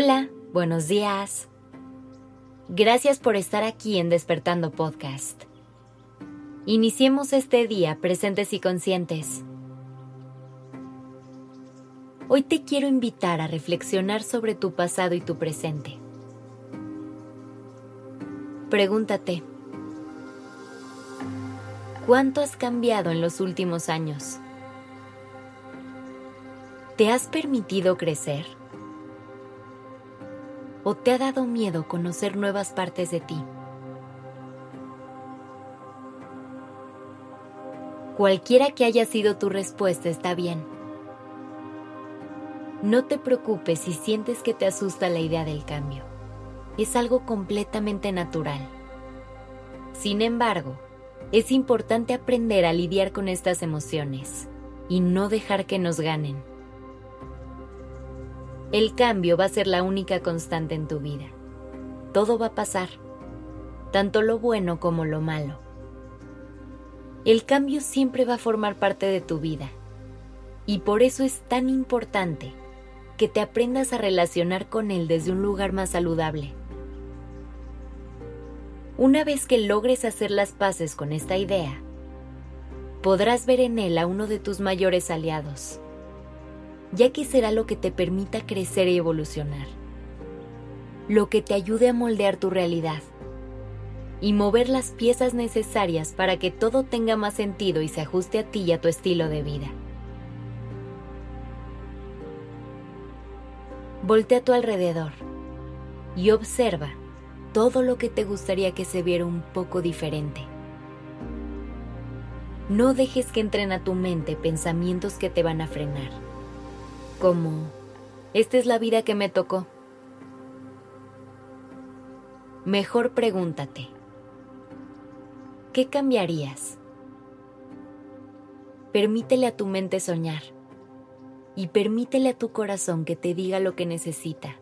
Hola, buenos días. Gracias por estar aquí en Despertando Podcast. Iniciemos este día presentes y conscientes. Hoy te quiero invitar a reflexionar sobre tu pasado y tu presente. Pregúntate, ¿cuánto has cambiado en los últimos años? ¿Te has permitido crecer? ¿O te ha dado miedo conocer nuevas partes de ti? Cualquiera que haya sido tu respuesta está bien. No te preocupes si sientes que te asusta la idea del cambio. Es algo completamente natural. Sin embargo, es importante aprender a lidiar con estas emociones y no dejar que nos ganen. El cambio va a ser la única constante en tu vida. Todo va a pasar, tanto lo bueno como lo malo. El cambio siempre va a formar parte de tu vida y por eso es tan importante que te aprendas a relacionar con él desde un lugar más saludable. Una vez que logres hacer las paces con esta idea, podrás ver en él a uno de tus mayores aliados ya que será lo que te permita crecer y evolucionar, lo que te ayude a moldear tu realidad y mover las piezas necesarias para que todo tenga más sentido y se ajuste a ti y a tu estilo de vida. Voltea a tu alrededor y observa todo lo que te gustaría que se viera un poco diferente. No dejes que entren a tu mente pensamientos que te van a frenar como, esta es la vida que me tocó. Mejor pregúntate, ¿qué cambiarías? Permítele a tu mente soñar y permítele a tu corazón que te diga lo que necesita.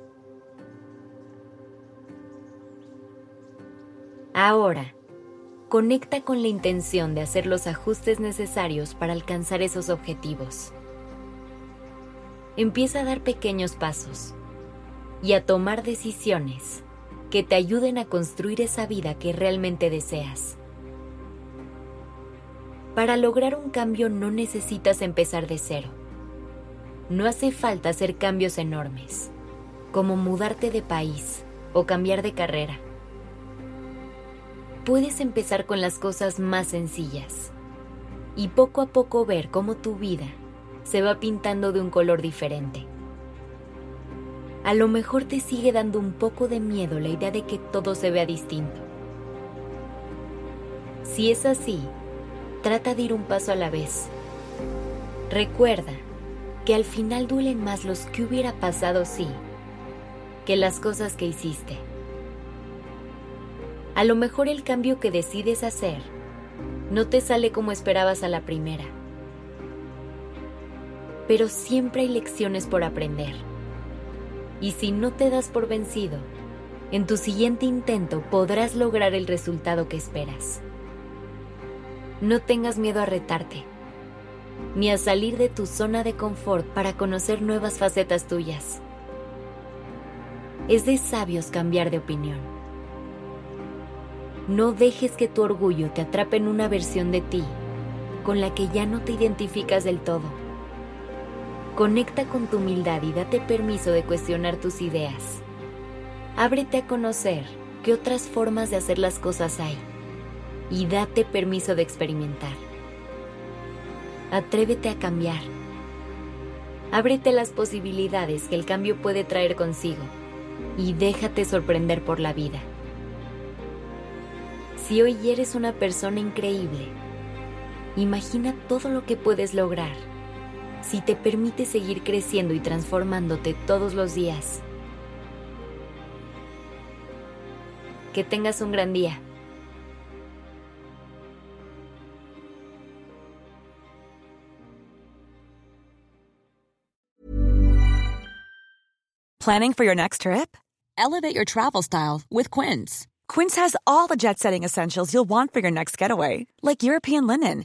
Ahora, conecta con la intención de hacer los ajustes necesarios para alcanzar esos objetivos empieza a dar pequeños pasos y a tomar decisiones que te ayuden a construir esa vida que realmente deseas. Para lograr un cambio no necesitas empezar de cero. No hace falta hacer cambios enormes, como mudarte de país o cambiar de carrera. Puedes empezar con las cosas más sencillas y poco a poco ver cómo tu vida se va pintando de un color diferente. A lo mejor te sigue dando un poco de miedo la idea de que todo se vea distinto. Si es así, trata de ir un paso a la vez. Recuerda que al final duelen más los que hubiera pasado sí que las cosas que hiciste. A lo mejor el cambio que decides hacer no te sale como esperabas a la primera pero siempre hay lecciones por aprender. Y si no te das por vencido, en tu siguiente intento podrás lograr el resultado que esperas. No tengas miedo a retarte, ni a salir de tu zona de confort para conocer nuevas facetas tuyas. Es de sabios cambiar de opinión. No dejes que tu orgullo te atrape en una versión de ti con la que ya no te identificas del todo Conecta con tu humildad y date permiso de cuestionar tus ideas. Ábrete a conocer qué otras formas de hacer las cosas hay y date permiso de experimentar. Atrévete a cambiar. Ábrete las posibilidades que el cambio puede traer consigo y déjate sorprender por la vida. Si hoy eres una persona increíble, imagina todo lo que puedes lograr si te permite seguir creciendo y transformándote todos los días. Que tengas un gran día. Planning for your next trip? Elevate your travel style with Quince. Quince has all the jet setting essentials you'll want for your next getaway, like European linen